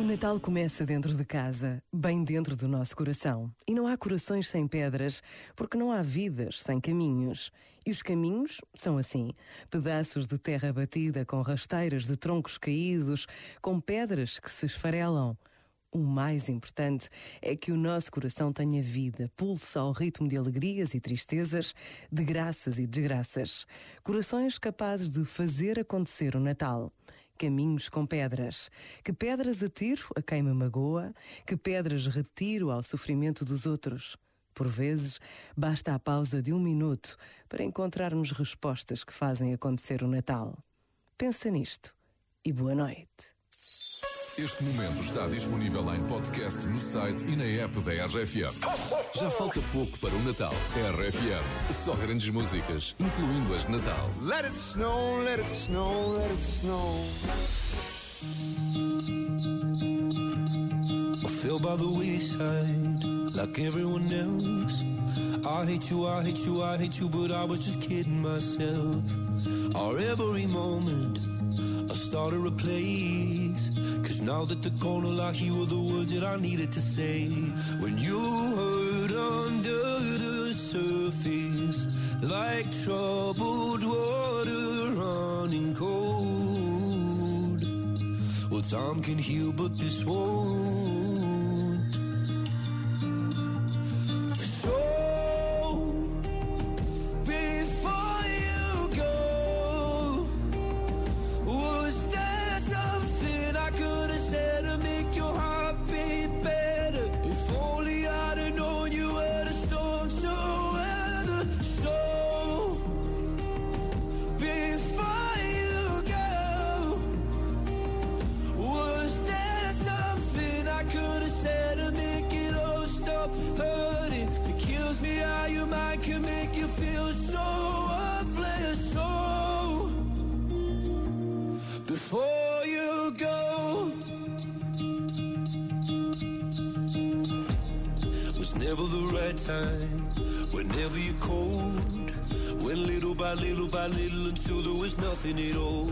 O Natal começa dentro de casa, bem dentro do nosso coração. E não há corações sem pedras, porque não há vidas sem caminhos. E os caminhos são assim: pedaços de terra batida com rasteiras de troncos caídos, com pedras que se esfarelam. O mais importante é que o nosso coração tenha vida, pulsa ao ritmo de alegrias e tristezas, de graças e desgraças. Corações capazes de fazer acontecer o Natal. Caminhos com pedras. Que pedras atiro a quem me magoa, que pedras retiro ao sofrimento dos outros. Por vezes, basta a pausa de um minuto para encontrarmos respostas que fazem acontecer o Natal. Pensa nisto e boa noite. Este momento está disponível em podcast no site e na app da RFM. Já falta pouco para o Natal. RFM, só grandes músicas, incluindo as de Natal. Let it snow, let it snow, let it snow. I fell by the wayside like everyone else. I hate you, I hate you, I hate you, but I was just kidding myself. Our every moment, I started a place. Cause now that the corner lock, you were the words that I needed to say. When you hurt under the surface, like troubled water running cold. Well, time can heal, but this won't. Mind can make you feel so worthless. So, before you go, was never the right time. Whenever you're cold, went little by little by little until there was nothing at all.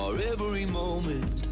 Our every moment,